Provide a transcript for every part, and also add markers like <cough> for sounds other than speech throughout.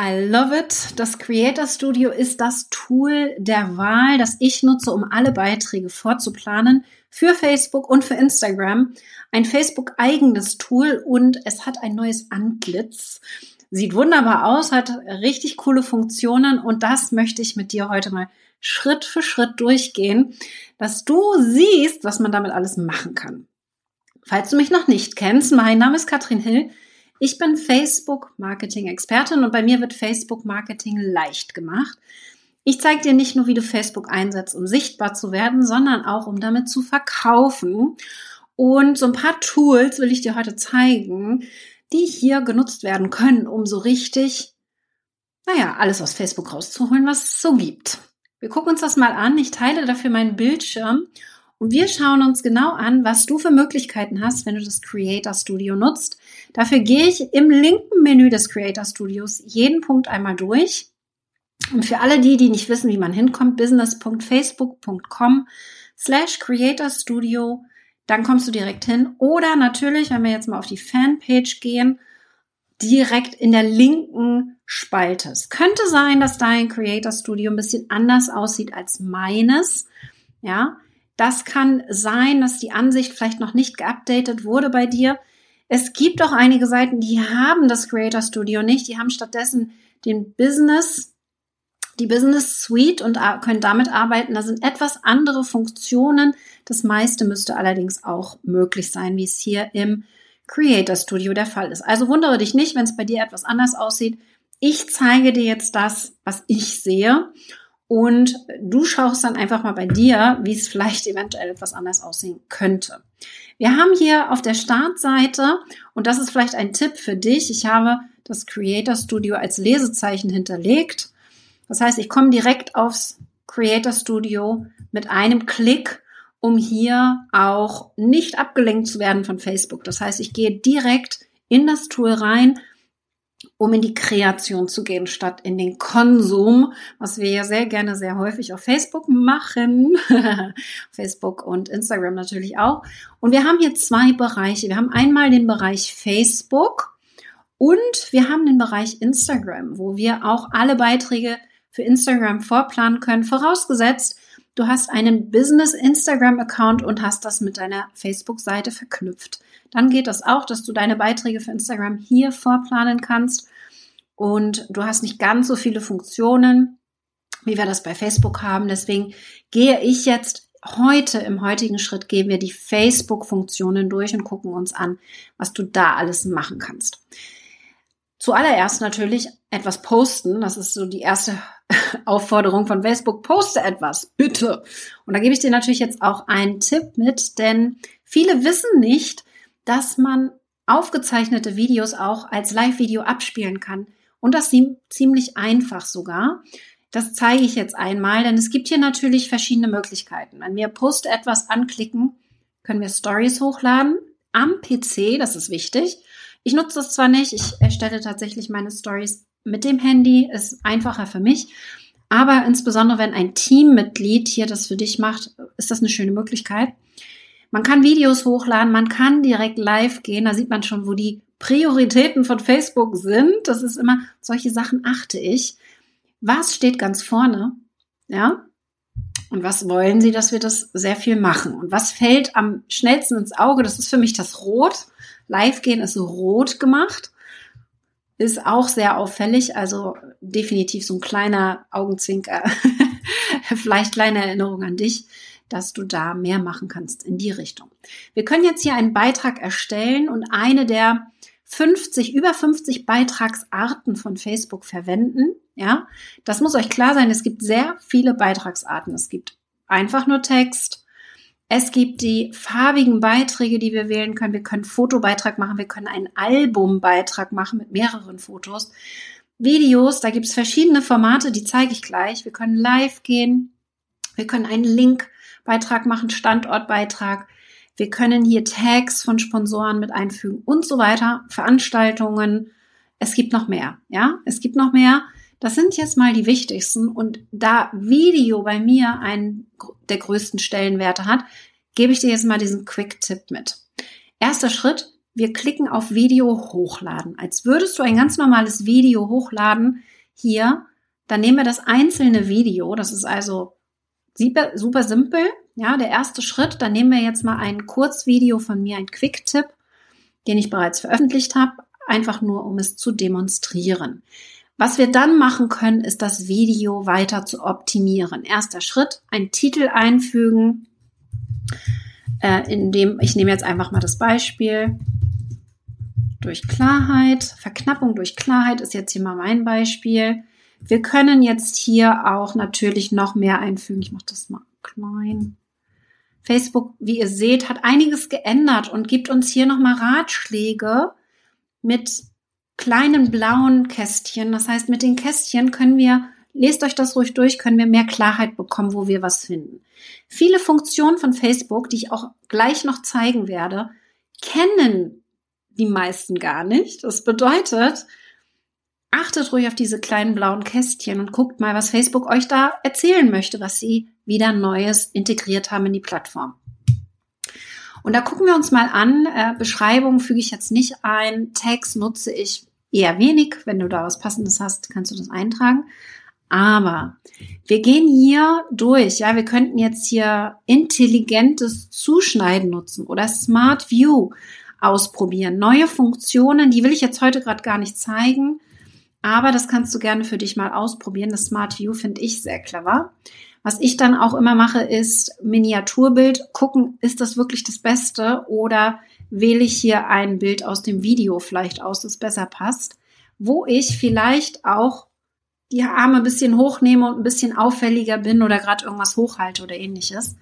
I love it. Das Creator Studio ist das Tool der Wahl, das ich nutze, um alle Beiträge vorzuplanen für Facebook und für Instagram. Ein Facebook-eigenes Tool und es hat ein neues Antlitz. Sieht wunderbar aus, hat richtig coole Funktionen und das möchte ich mit dir heute mal Schritt für Schritt durchgehen, dass du siehst, was man damit alles machen kann. Falls du mich noch nicht kennst, mein Name ist Katrin Hill. Ich bin Facebook-Marketing-Expertin und bei mir wird Facebook-Marketing leicht gemacht. Ich zeige dir nicht nur, wie du Facebook einsetzt, um sichtbar zu werden, sondern auch, um damit zu verkaufen. Und so ein paar Tools will ich dir heute zeigen, die hier genutzt werden können, um so richtig, naja, alles aus Facebook rauszuholen, was es so gibt. Wir gucken uns das mal an. Ich teile dafür meinen Bildschirm und wir schauen uns genau an, was du für Möglichkeiten hast, wenn du das Creator Studio nutzt. Dafür gehe ich im linken Menü des Creator Studios jeden Punkt einmal durch. Und für alle die, die nicht wissen, wie man hinkommt, business.facebook.com slash Creator Studio, dann kommst du direkt hin. Oder natürlich, wenn wir jetzt mal auf die Fanpage gehen, direkt in der linken Spalte. Es könnte sein, dass dein Creator Studio ein bisschen anders aussieht als meines. Ja, das kann sein, dass die Ansicht vielleicht noch nicht geupdatet wurde bei dir. Es gibt auch einige Seiten, die haben das Creator Studio nicht. Die haben stattdessen den Business, die Business Suite und können damit arbeiten. Da sind etwas andere Funktionen. Das meiste müsste allerdings auch möglich sein, wie es hier im Creator Studio der Fall ist. Also wundere dich nicht, wenn es bei dir etwas anders aussieht. Ich zeige dir jetzt das, was ich sehe. Und du schaust dann einfach mal bei dir, wie es vielleicht eventuell etwas anders aussehen könnte. Wir haben hier auf der Startseite, und das ist vielleicht ein Tipp für dich, ich habe das Creator Studio als Lesezeichen hinterlegt. Das heißt, ich komme direkt aufs Creator Studio mit einem Klick, um hier auch nicht abgelenkt zu werden von Facebook. Das heißt, ich gehe direkt in das Tool rein, um in die Kreation zu gehen, statt in den Konsum, was wir ja sehr gerne, sehr häufig auf Facebook machen. <laughs> Facebook und Instagram natürlich auch. Und wir haben hier zwei Bereiche. Wir haben einmal den Bereich Facebook und wir haben den Bereich Instagram, wo wir auch alle Beiträge für Instagram vorplanen können, vorausgesetzt, du hast einen Business Instagram Account und hast das mit deiner Facebook Seite verknüpft. Dann geht das auch, dass du deine Beiträge für Instagram hier vorplanen kannst und du hast nicht ganz so viele Funktionen, wie wir das bei Facebook haben. Deswegen gehe ich jetzt heute, im heutigen Schritt, gehen wir die Facebook-Funktionen durch und gucken uns an, was du da alles machen kannst. Zuallererst natürlich etwas posten. Das ist so die erste <laughs> Aufforderung von Facebook. Poste etwas, bitte. Und da gebe ich dir natürlich jetzt auch einen Tipp mit, denn viele wissen nicht, dass man aufgezeichnete Videos auch als Live-Video abspielen kann. Und das ziemlich einfach sogar. Das zeige ich jetzt einmal, denn es gibt hier natürlich verschiedene Möglichkeiten. Wenn wir Post etwas anklicken, können wir Stories hochladen am PC, das ist wichtig. Ich nutze das zwar nicht, ich erstelle tatsächlich meine Stories mit dem Handy, ist einfacher für mich. Aber insbesondere wenn ein Teammitglied hier das für dich macht, ist das eine schöne Möglichkeit. Man kann Videos hochladen, man kann direkt live gehen, da sieht man schon, wo die Prioritäten von Facebook sind. Das ist immer, solche Sachen achte ich. Was steht ganz vorne? Ja? Und was wollen Sie, dass wir das sehr viel machen? Und was fällt am schnellsten ins Auge? Das ist für mich das Rot. Live gehen ist rot gemacht. Ist auch sehr auffällig. Also definitiv so ein kleiner Augenzwinker. <laughs> Vielleicht kleine Erinnerung an dich dass du da mehr machen kannst in die Richtung. Wir können jetzt hier einen Beitrag erstellen und eine der 50, über 50 Beitragsarten von Facebook verwenden. Ja, das muss euch klar sein. Es gibt sehr viele Beitragsarten. Es gibt einfach nur Text. Es gibt die farbigen Beiträge, die wir wählen können. Wir können Fotobeitrag machen. Wir können einen Albumbeitrag machen mit mehreren Fotos. Videos, da gibt es verschiedene Formate, die zeige ich gleich. Wir können live gehen. Wir können einen Link Beitrag machen, Standortbeitrag. Wir können hier Tags von Sponsoren mit einfügen und so weiter, Veranstaltungen. Es gibt noch mehr, ja? Es gibt noch mehr. Das sind jetzt mal die wichtigsten. Und da Video bei mir einen der größten Stellenwerte hat, gebe ich dir jetzt mal diesen Quick-Tipp mit. Erster Schritt, wir klicken auf Video hochladen. Als würdest du ein ganz normales Video hochladen hier, dann nehmen wir das einzelne Video. Das ist also super, super simpel. Ja, der erste Schritt. Dann nehmen wir jetzt mal ein Kurzvideo von mir, ein Quick-Tipp, den ich bereits veröffentlicht habe, einfach nur um es zu demonstrieren. Was wir dann machen können, ist das Video weiter zu optimieren. Erster Schritt, ein Titel einfügen, äh, in dem, ich nehme jetzt einfach mal das Beispiel, durch Klarheit, Verknappung durch Klarheit ist jetzt hier mal mein Beispiel. Wir können jetzt hier auch natürlich noch mehr einfügen. Ich mache das mal klein. Facebook, wie ihr seht, hat einiges geändert und gibt uns hier nochmal Ratschläge mit kleinen blauen Kästchen. Das heißt, mit den Kästchen können wir, lest euch das ruhig durch, können wir mehr Klarheit bekommen, wo wir was finden. Viele Funktionen von Facebook, die ich auch gleich noch zeigen werde, kennen die meisten gar nicht. Das bedeutet, achtet ruhig auf diese kleinen blauen Kästchen und guckt mal, was Facebook euch da erzählen möchte, was sie wieder Neues integriert haben in die Plattform. Und da gucken wir uns mal an. Äh, Beschreibung füge ich jetzt nicht ein. Text nutze ich eher wenig. Wenn du da was Passendes hast, kannst du das eintragen. Aber wir gehen hier durch. Ja, wir könnten jetzt hier intelligentes Zuschneiden nutzen oder Smart View ausprobieren. Neue Funktionen, die will ich jetzt heute gerade gar nicht zeigen, aber das kannst du gerne für dich mal ausprobieren. Das Smart View finde ich sehr clever. Was ich dann auch immer mache, ist Miniaturbild gucken, ist das wirklich das Beste oder wähle ich hier ein Bild aus dem Video vielleicht aus, das besser passt, wo ich vielleicht auch die Arme ein bisschen hochnehme und ein bisschen auffälliger bin oder gerade irgendwas hochhalte oder ähnliches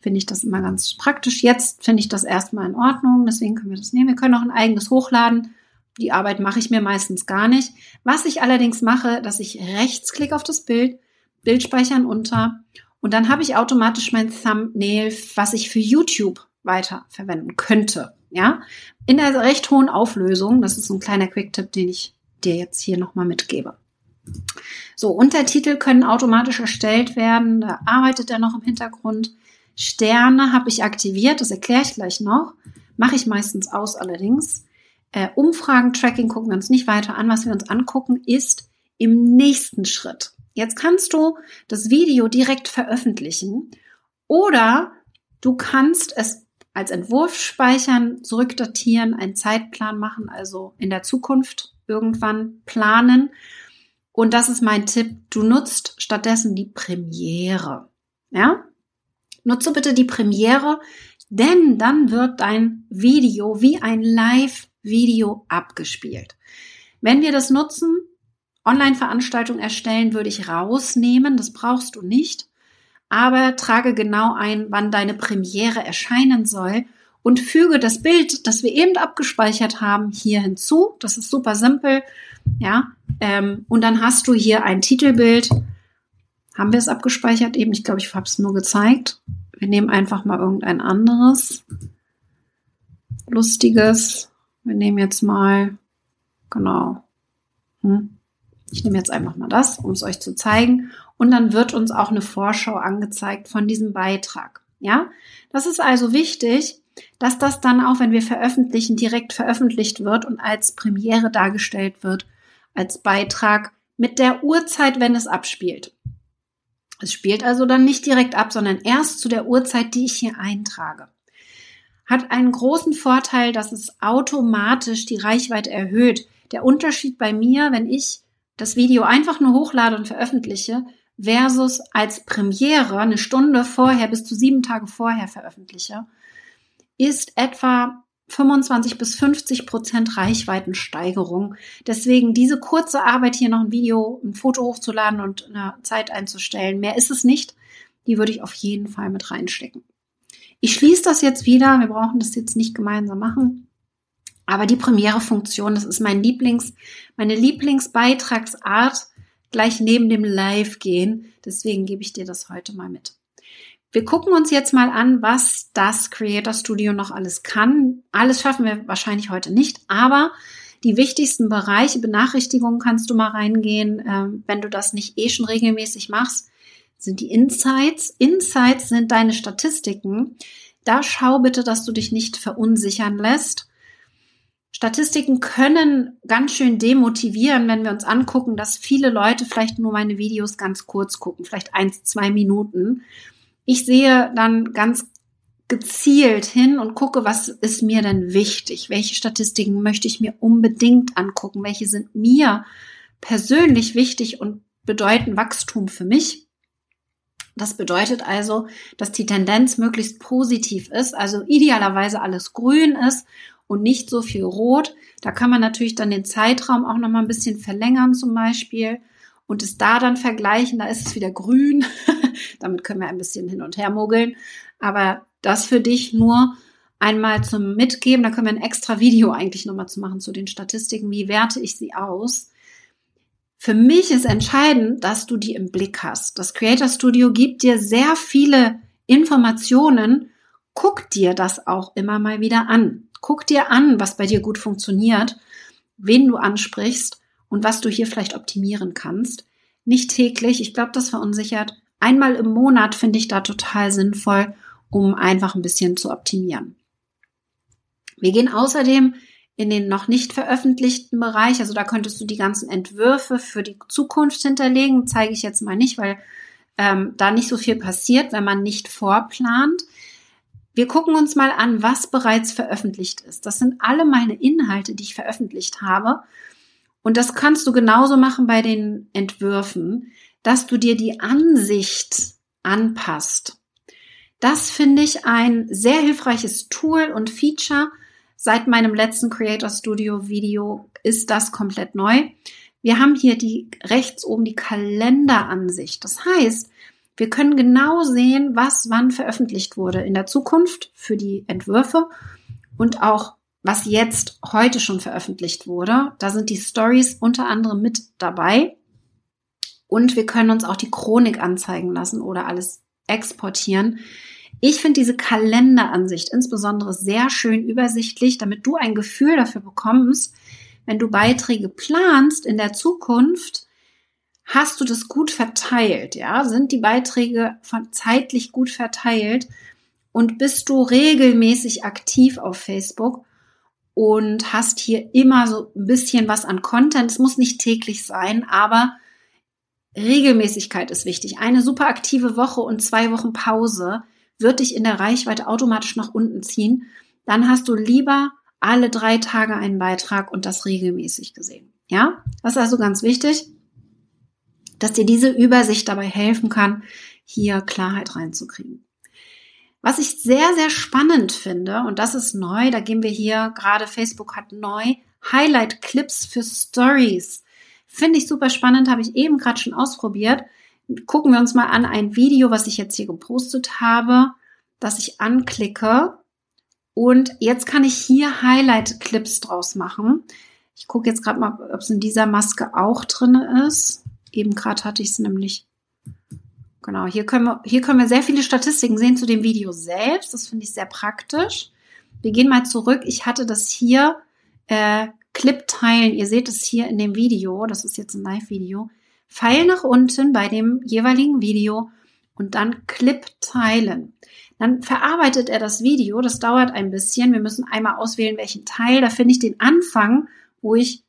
finde ich das immer ganz praktisch. Jetzt finde ich das erstmal in Ordnung, deswegen können wir das nehmen. Wir können auch ein eigenes hochladen. Die Arbeit mache ich mir meistens gar nicht. Was ich allerdings mache, dass ich rechtsklick auf das Bild, Bild speichern unter und dann habe ich automatisch mein Thumbnail, was ich für YouTube weiter verwenden könnte. Ja, in der recht hohen Auflösung. Das ist ein kleiner Quick-Tipp, den ich dir jetzt hier nochmal mitgebe. So, Untertitel können automatisch erstellt werden. Da arbeitet er noch im Hintergrund. Sterne habe ich aktiviert, das erkläre ich gleich noch. Mache ich meistens aus allerdings. Äh, Umfragen, Tracking gucken wir uns nicht weiter an. Was wir uns angucken, ist im nächsten Schritt. Jetzt kannst du das Video direkt veröffentlichen oder du kannst es als Entwurf speichern, zurückdatieren, einen Zeitplan machen, also in der Zukunft irgendwann planen. Und das ist mein Tipp. Du nutzt stattdessen die Premiere. Ja? Nutze bitte die Premiere, denn dann wird dein Video wie ein Live-Video abgespielt. Wenn wir das nutzen, Online-Veranstaltung erstellen, würde ich rausnehmen. Das brauchst du nicht. Aber trage genau ein, wann deine Premiere erscheinen soll und füge das Bild, das wir eben abgespeichert haben, hier hinzu. Das ist super simpel. Ja, ähm, und dann hast du hier ein Titelbild. Haben wir es abgespeichert eben? Ich glaube, ich habe es nur gezeigt. Wir nehmen einfach mal irgendein anderes lustiges. Wir nehmen jetzt mal, genau. Hm. Ich nehme jetzt einfach mal das, um es euch zu zeigen. Und dann wird uns auch eine Vorschau angezeigt von diesem Beitrag. Ja, das ist also wichtig, dass das dann auch, wenn wir veröffentlichen, direkt veröffentlicht wird und als Premiere dargestellt wird, als Beitrag mit der Uhrzeit, wenn es abspielt. Es spielt also dann nicht direkt ab, sondern erst zu der Uhrzeit, die ich hier eintrage. Hat einen großen Vorteil, dass es automatisch die Reichweite erhöht. Der Unterschied bei mir, wenn ich das Video einfach nur hochlade und veröffentliche, versus als Premiere eine Stunde vorher bis zu sieben Tage vorher veröffentliche, ist etwa 25 bis 50 Prozent Reichweitensteigerung. Deswegen diese kurze Arbeit hier noch ein Video, ein Foto hochzuladen und eine Zeit einzustellen. Mehr ist es nicht. Die würde ich auf jeden Fall mit reinstecken. Ich schließe das jetzt wieder. Wir brauchen das jetzt nicht gemeinsam machen. Aber die Premiere-Funktion, das ist mein Lieblings, meine Lieblingsbeitragsart gleich neben dem Live gehen. Deswegen gebe ich dir das heute mal mit. Wir gucken uns jetzt mal an, was das Creator Studio noch alles kann. Alles schaffen wir wahrscheinlich heute nicht, aber die wichtigsten Bereiche, Benachrichtigungen kannst du mal reingehen, äh, wenn du das nicht eh schon regelmäßig machst, sind die Insights. Insights sind deine Statistiken. Da schau bitte, dass du dich nicht verunsichern lässt. Statistiken können ganz schön demotivieren, wenn wir uns angucken, dass viele Leute vielleicht nur meine Videos ganz kurz gucken, vielleicht eins, zwei Minuten. Ich sehe dann ganz gezielt hin und gucke, was ist mir denn wichtig? Welche Statistiken möchte ich mir unbedingt angucken? Welche sind mir persönlich wichtig und bedeuten Wachstum für mich? Das bedeutet also, dass die Tendenz möglichst positiv ist, also idealerweise alles grün ist und nicht so viel rot. Da kann man natürlich dann den Zeitraum auch noch mal ein bisschen verlängern zum Beispiel und es da dann vergleichen. Da ist es wieder grün. <laughs> Damit können wir ein bisschen hin und her mogeln. Aber das für dich nur einmal zum Mitgeben. Da können wir ein extra Video eigentlich nochmal zu machen zu den Statistiken. Wie werte ich sie aus? Für mich ist entscheidend, dass du die im Blick hast. Das Creator Studio gibt dir sehr viele Informationen. Guck dir das auch immer mal wieder an. Guck dir an, was bei dir gut funktioniert, wen du ansprichst und was du hier vielleicht optimieren kannst. Nicht täglich, ich glaube, das verunsichert. Einmal im Monat finde ich da total sinnvoll, um einfach ein bisschen zu optimieren. Wir gehen außerdem in den noch nicht veröffentlichten Bereich, also da könntest du die ganzen Entwürfe für die Zukunft hinterlegen, zeige ich jetzt mal nicht, weil ähm, da nicht so viel passiert, wenn man nicht vorplant. Wir gucken uns mal an, was bereits veröffentlicht ist. Das sind alle meine Inhalte, die ich veröffentlicht habe. Und das kannst du genauso machen bei den Entwürfen, dass du dir die Ansicht anpasst. Das finde ich ein sehr hilfreiches Tool und Feature. Seit meinem letzten Creator Studio Video ist das komplett neu. Wir haben hier die rechts oben die Kalenderansicht. Das heißt, wir können genau sehen, was wann veröffentlicht wurde in der Zukunft für die Entwürfe und auch was jetzt heute schon veröffentlicht wurde. Da sind die Stories unter anderem mit dabei. Und wir können uns auch die Chronik anzeigen lassen oder alles exportieren. Ich finde diese Kalenderansicht insbesondere sehr schön übersichtlich, damit du ein Gefühl dafür bekommst, wenn du Beiträge planst in der Zukunft, Hast du das gut verteilt? Ja, sind die Beiträge von zeitlich gut verteilt? Und bist du regelmäßig aktiv auf Facebook und hast hier immer so ein bisschen was an Content? Es muss nicht täglich sein, aber Regelmäßigkeit ist wichtig. Eine super aktive Woche und zwei Wochen Pause wird dich in der Reichweite automatisch nach unten ziehen. Dann hast du lieber alle drei Tage einen Beitrag und das regelmäßig gesehen. Ja, das ist also ganz wichtig dass dir diese Übersicht dabei helfen kann, hier Klarheit reinzukriegen. Was ich sehr, sehr spannend finde, und das ist neu, da gehen wir hier, gerade Facebook hat neu, Highlight-Clips für Stories. Finde ich super spannend, habe ich eben gerade schon ausprobiert. Gucken wir uns mal an ein Video, was ich jetzt hier gepostet habe, das ich anklicke. Und jetzt kann ich hier Highlight-Clips draus machen. Ich gucke jetzt gerade mal, ob es in dieser Maske auch drin ist. Eben gerade hatte ich es nämlich. Genau, hier können, wir, hier können wir sehr viele Statistiken sehen zu dem Video selbst. Das finde ich sehr praktisch. Wir gehen mal zurück. Ich hatte das hier, äh, Clip teilen. Ihr seht es hier in dem Video. Das ist jetzt ein Live-Video. Pfeil nach unten bei dem jeweiligen Video und dann Clip teilen. Dann verarbeitet er das Video. Das dauert ein bisschen. Wir müssen einmal auswählen, welchen Teil. Da finde ich den Anfang, wo ich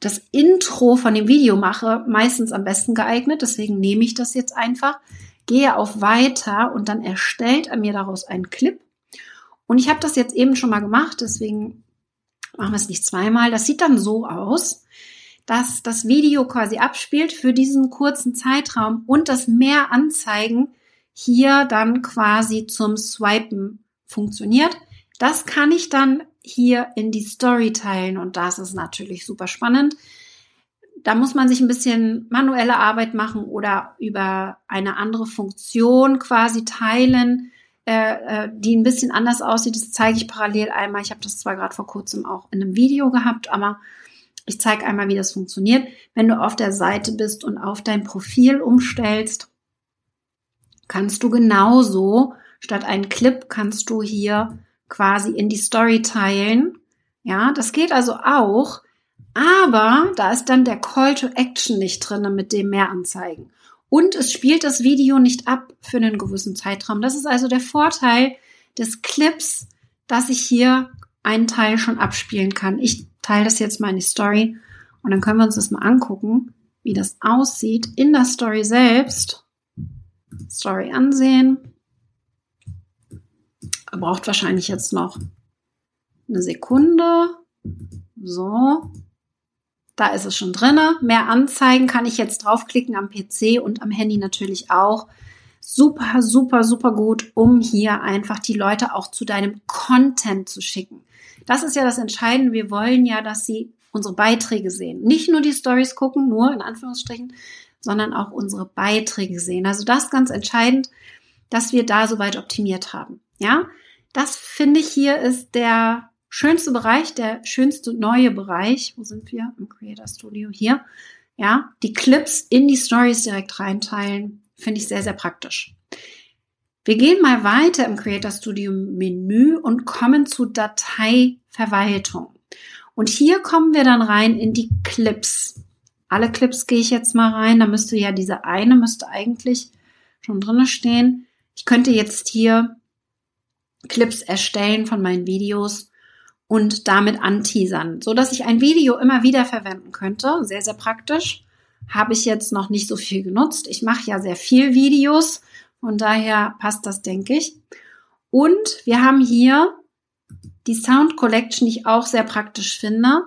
das Intro von dem Video mache, meistens am besten geeignet. Deswegen nehme ich das jetzt einfach, gehe auf Weiter und dann erstellt er mir daraus einen Clip. Und ich habe das jetzt eben schon mal gemacht, deswegen machen wir es nicht zweimal. Das sieht dann so aus, dass das Video quasi abspielt für diesen kurzen Zeitraum und das Mehr anzeigen hier dann quasi zum Swipen funktioniert. Das kann ich dann hier in die Story teilen und das ist natürlich super spannend. Da muss man sich ein bisschen manuelle Arbeit machen oder über eine andere Funktion quasi teilen, äh, äh, die ein bisschen anders aussieht. Das zeige ich parallel einmal. Ich habe das zwar gerade vor kurzem auch in einem Video gehabt, aber ich zeige einmal, wie das funktioniert. Wenn du auf der Seite bist und auf dein Profil umstellst, kannst du genauso statt einen Clip kannst du hier quasi in die Story teilen. Ja, das geht also auch, aber da ist dann der Call to Action nicht drin mit dem Mehranzeigen. Und es spielt das Video nicht ab für einen gewissen Zeitraum. Das ist also der Vorteil des Clips, dass ich hier einen Teil schon abspielen kann. Ich teile das jetzt mal in die Story und dann können wir uns das mal angucken, wie das aussieht in der Story selbst. Story ansehen. Braucht wahrscheinlich jetzt noch eine Sekunde. So. Da ist es schon drinne. Mehr Anzeigen kann ich jetzt draufklicken am PC und am Handy natürlich auch. Super, super, super gut, um hier einfach die Leute auch zu deinem Content zu schicken. Das ist ja das Entscheidende. Wir wollen ja, dass sie unsere Beiträge sehen. Nicht nur die Stories gucken, nur in Anführungsstrichen, sondern auch unsere Beiträge sehen. Also das ganz entscheidend, dass wir da soweit optimiert haben. Ja, das finde ich hier ist der schönste Bereich, der schönste neue Bereich. Wo sind wir? Im Creator Studio hier. Ja, die Clips in die Stories direkt reinteilen, finde ich sehr, sehr praktisch. Wir gehen mal weiter im Creator Studio Menü und kommen zu Dateiverwaltung. Und hier kommen wir dann rein in die Clips. Alle Clips gehe ich jetzt mal rein. Da müsste ja diese eine müsste eigentlich schon drinne stehen. Ich könnte jetzt hier Clips erstellen von meinen Videos und damit anteasern, so dass ich ein Video immer wieder verwenden könnte. Sehr, sehr praktisch. Habe ich jetzt noch nicht so viel genutzt. Ich mache ja sehr viel Videos. Von daher passt das, denke ich. Und wir haben hier die Sound Collection, die ich auch sehr praktisch finde,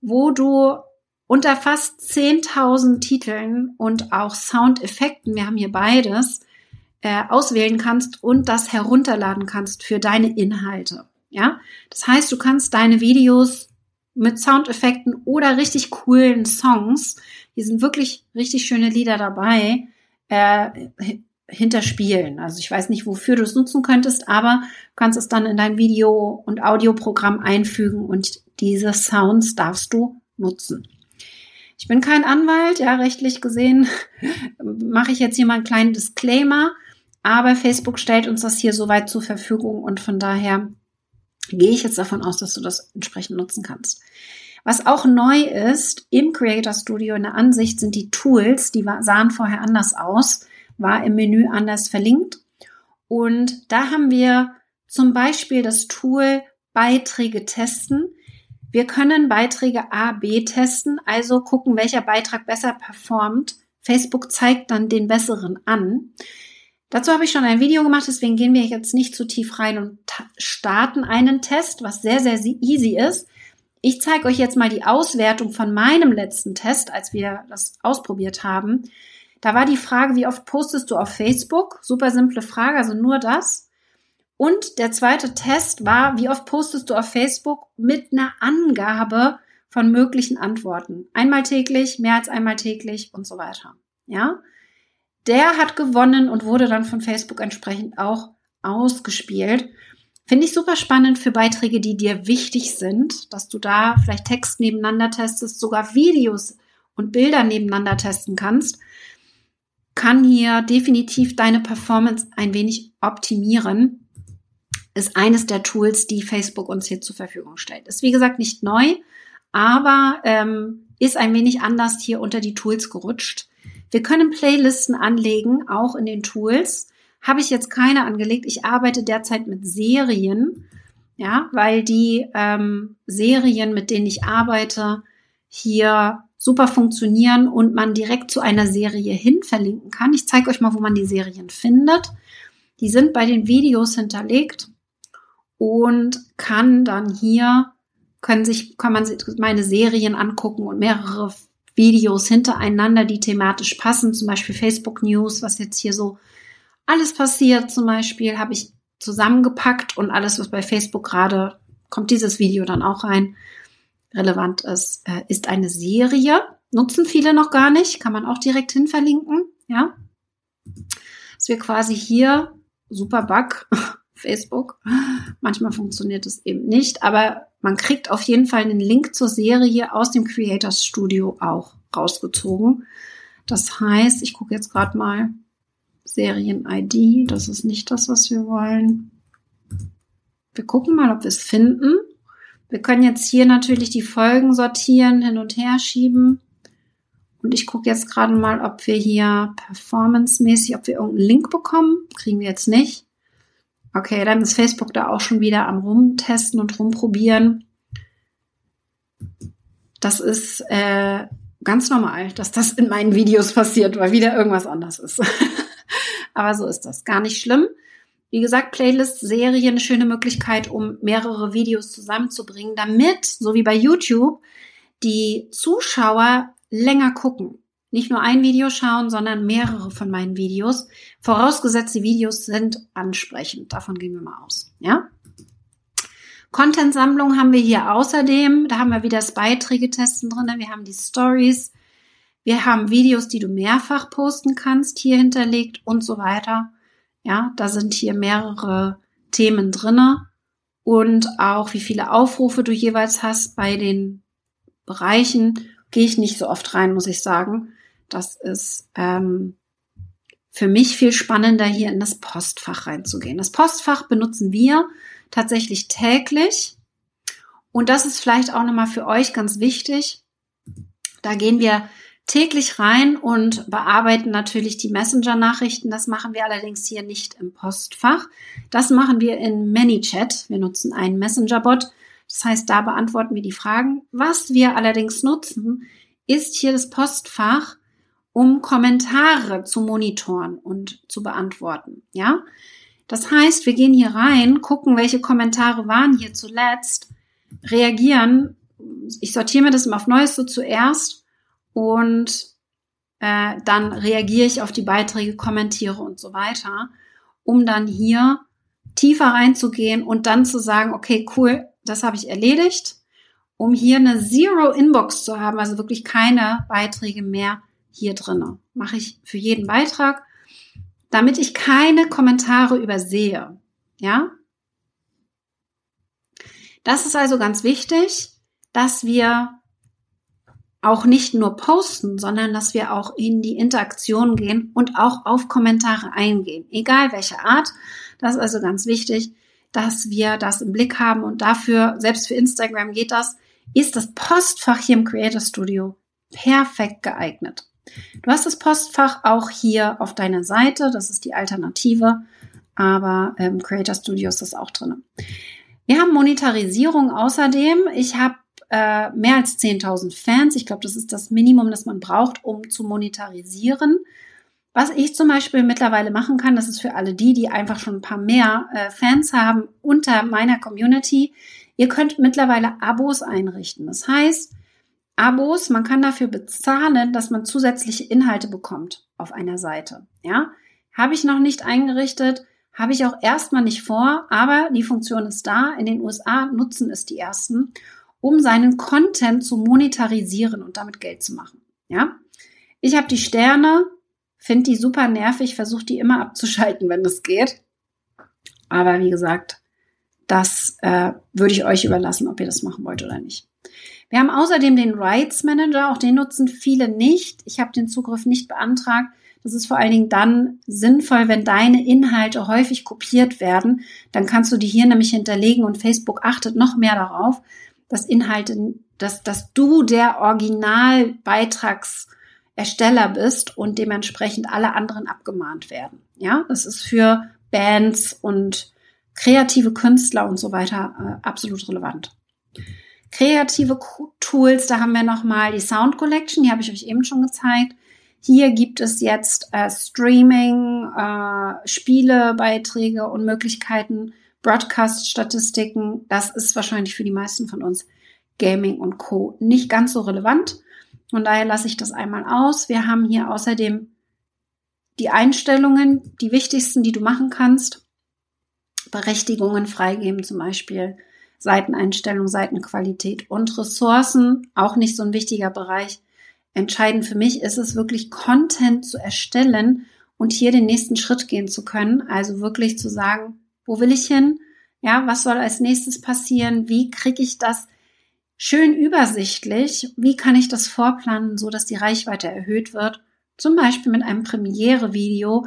wo du unter fast 10.000 Titeln und auch Soundeffekten, wir haben hier beides, äh, auswählen kannst und das herunterladen kannst für deine Inhalte. Ja, das heißt, du kannst deine Videos mit Soundeffekten oder richtig coolen Songs, hier sind wirklich richtig schöne Lieder dabei, äh, hinterspielen. Also ich weiß nicht, wofür du es nutzen könntest, aber du kannst es dann in dein Video- und Audioprogramm einfügen und diese Sounds darfst du nutzen. Ich bin kein Anwalt, ja, rechtlich gesehen <laughs> mache ich jetzt hier mal einen kleinen Disclaimer, aber Facebook stellt uns das hier soweit zur Verfügung und von daher gehe ich jetzt davon aus, dass du das entsprechend nutzen kannst. Was auch neu ist im Creator Studio in der Ansicht sind die Tools, die sahen vorher anders aus, war im Menü anders verlinkt. Und da haben wir zum Beispiel das Tool Beiträge testen. Wir können Beiträge A, B testen, also gucken, welcher Beitrag besser performt. Facebook zeigt dann den besseren an. Dazu habe ich schon ein Video gemacht, deswegen gehen wir jetzt nicht zu tief rein und starten einen Test, was sehr, sehr easy ist. Ich zeige euch jetzt mal die Auswertung von meinem letzten Test, als wir das ausprobiert haben. Da war die Frage, wie oft postest du auf Facebook? Super simple Frage, also nur das. Und der zweite Test war, wie oft postest du auf Facebook mit einer Angabe von möglichen Antworten? Einmal täglich, mehr als einmal täglich und so weiter. Ja? Der hat gewonnen und wurde dann von Facebook entsprechend auch ausgespielt. Finde ich super spannend für Beiträge, die dir wichtig sind, dass du da vielleicht Text nebeneinander testest, sogar Videos und Bilder nebeneinander testen kannst. Kann hier definitiv deine Performance ein wenig optimieren. Ist eines der Tools, die Facebook uns hier zur Verfügung stellt. Ist wie gesagt nicht neu, aber ähm, ist ein wenig anders hier unter die Tools gerutscht. Wir können Playlisten anlegen, auch in den Tools. Habe ich jetzt keine angelegt. Ich arbeite derzeit mit Serien, ja, weil die ähm, Serien, mit denen ich arbeite, hier super funktionieren und man direkt zu einer Serie hin verlinken kann. Ich zeige euch mal, wo man die Serien findet. Die sind bei den Videos hinterlegt und kann dann hier können sich kann man meine Serien angucken und mehrere Videos hintereinander, die thematisch passen, zum Beispiel Facebook News, was jetzt hier so alles passiert, zum Beispiel, habe ich zusammengepackt und alles, was bei Facebook gerade kommt, dieses Video dann auch rein, relevant ist, äh, ist eine Serie. Nutzen viele noch gar nicht, kann man auch direkt hin verlinken, ja. Dass wir quasi hier, super Bug, Facebook, manchmal funktioniert es eben nicht, aber man kriegt auf jeden Fall einen Link zur Serie aus dem Creators Studio auch rausgezogen. Das heißt, ich gucke jetzt gerade mal Serien-ID. Das ist nicht das, was wir wollen. Wir gucken mal, ob wir es finden. Wir können jetzt hier natürlich die Folgen sortieren, hin und her schieben. Und ich gucke jetzt gerade mal, ob wir hier performancemäßig, ob wir irgendeinen Link bekommen. Kriegen wir jetzt nicht. Okay, dann ist Facebook da auch schon wieder am Rumtesten und Rumprobieren. Das ist äh, ganz normal, dass das in meinen Videos passiert, weil wieder irgendwas anders ist. <laughs> Aber so ist das. Gar nicht schlimm. Wie gesagt, Playlist-Serie eine schöne Möglichkeit, um mehrere Videos zusammenzubringen, damit, so wie bei YouTube, die Zuschauer länger gucken. Nicht nur ein Video schauen, sondern mehrere von meinen Videos. Vorausgesetzt, die Videos sind ansprechend. Davon gehen wir mal aus. Ja? Content-Sammlung haben wir hier außerdem. Da haben wir wieder das Beiträge-Testen drin. Wir haben die Stories. Wir haben Videos, die du mehrfach posten kannst, hier hinterlegt und so weiter. Ja, da sind hier mehrere Themen drinne und auch wie viele Aufrufe du jeweils hast bei den Bereichen gehe ich nicht so oft rein, muss ich sagen. Das ist ähm, für mich viel spannender, hier in das Postfach reinzugehen. Das Postfach benutzen wir tatsächlich täglich. Und das ist vielleicht auch nochmal für euch ganz wichtig. Da gehen wir täglich rein und bearbeiten natürlich die Messenger-Nachrichten. Das machen wir allerdings hier nicht im Postfach. Das machen wir in ManyChat. Wir nutzen einen Messenger-Bot. Das heißt, da beantworten wir die Fragen. Was wir allerdings nutzen, ist hier das Postfach, um Kommentare zu monitoren und zu beantworten. Ja? Das heißt, wir gehen hier rein, gucken, welche Kommentare waren hier zuletzt, reagieren. Ich sortiere mir das immer auf Neueste zuerst und äh, dann reagiere ich auf die Beiträge, kommentiere und so weiter, um dann hier tiefer reinzugehen und dann zu sagen, okay, cool, das habe ich erledigt, um hier eine Zero Inbox zu haben, also wirklich keine Beiträge mehr hier drinne. Mache ich für jeden Beitrag, damit ich keine Kommentare übersehe. Ja? Das ist also ganz wichtig, dass wir auch nicht nur posten, sondern dass wir auch in die Interaktion gehen und auch auf Kommentare eingehen, egal welche Art. Das ist also ganz wichtig, dass wir das im Blick haben und dafür, selbst für Instagram geht das, ist das Postfach hier im Creator Studio perfekt geeignet. Du hast das Postfach auch hier auf deiner Seite, das ist die Alternative, aber im Creator Studio ist auch drin. Wir haben Monetarisierung außerdem. Ich habe äh, mehr als 10.000 Fans. Ich glaube, das ist das Minimum, das man braucht, um zu monetarisieren. Was ich zum Beispiel mittlerweile machen kann, das ist für alle die, die einfach schon ein paar mehr äh, Fans haben unter meiner Community. Ihr könnt mittlerweile Abos einrichten. Das heißt, Abos, man kann dafür bezahlen, dass man zusätzliche Inhalte bekommt auf einer Seite. Ja, habe ich noch nicht eingerichtet, habe ich auch erstmal nicht vor, aber die Funktion ist da. In den USA nutzen es die ersten um seinen Content zu monetarisieren und damit Geld zu machen. Ja, ich habe die Sterne, finde die super nervig, versuche die immer abzuschalten, wenn es geht. Aber wie gesagt, das äh, würde ich euch überlassen, ob ihr das machen wollt oder nicht. Wir haben außerdem den Rights Manager, auch den nutzen viele nicht. Ich habe den Zugriff nicht beantragt. Das ist vor allen Dingen dann sinnvoll, wenn deine Inhalte häufig kopiert werden. Dann kannst du die hier nämlich hinterlegen und Facebook achtet noch mehr darauf, dass Inhalte, dass, dass du der Originalbeitragsersteller bist und dementsprechend alle anderen abgemahnt werden. Ja, das ist für Bands und kreative Künstler und so weiter äh, absolut relevant. Kreative Tools, da haben wir nochmal die Sound Collection, die habe ich euch eben schon gezeigt. Hier gibt es jetzt äh, Streaming, äh, Spielebeiträge und Möglichkeiten, Broadcast-Statistiken, das ist wahrscheinlich für die meisten von uns Gaming und Co. nicht ganz so relevant. Von daher lasse ich das einmal aus. Wir haben hier außerdem die Einstellungen, die wichtigsten, die du machen kannst. Berechtigungen freigeben zum Beispiel, Seiteneinstellung, Seitenqualität und Ressourcen, auch nicht so ein wichtiger Bereich. Entscheidend für mich ist es wirklich, Content zu erstellen und hier den nächsten Schritt gehen zu können. Also wirklich zu sagen, wo will ich hin? Ja, was soll als nächstes passieren? Wie kriege ich das schön übersichtlich? Wie kann ich das vorplanen, so dass die Reichweite erhöht wird? Zum Beispiel mit einem Premiere-Video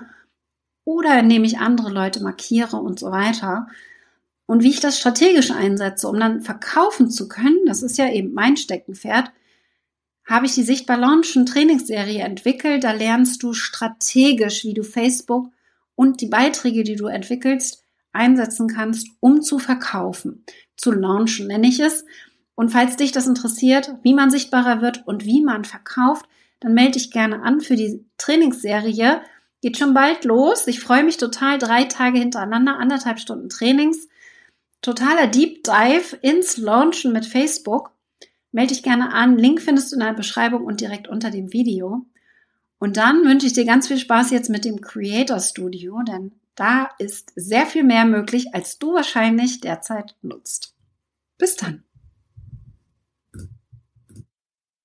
oder indem ich andere Leute markiere und so weiter. Und wie ich das strategisch einsetze, um dann verkaufen zu können, das ist ja eben mein Steckenpferd, habe ich die Sichtbar Launchen Trainingsserie entwickelt. Da lernst du strategisch, wie du Facebook und die Beiträge, die du entwickelst, einsetzen kannst, um zu verkaufen. Zu launchen nenne ich es. Und falls dich das interessiert, wie man sichtbarer wird und wie man verkauft, dann melde dich gerne an für die Trainingsserie. Geht schon bald los. Ich freue mich total. Drei Tage hintereinander, anderthalb Stunden Trainings. Totaler Deep Dive ins Launchen mit Facebook. Melde dich gerne an. Link findest du in der Beschreibung und direkt unter dem Video. Und dann wünsche ich dir ganz viel Spaß jetzt mit dem Creator Studio, denn da ist sehr viel mehr möglich, als du wahrscheinlich derzeit nutzt. Bis dann.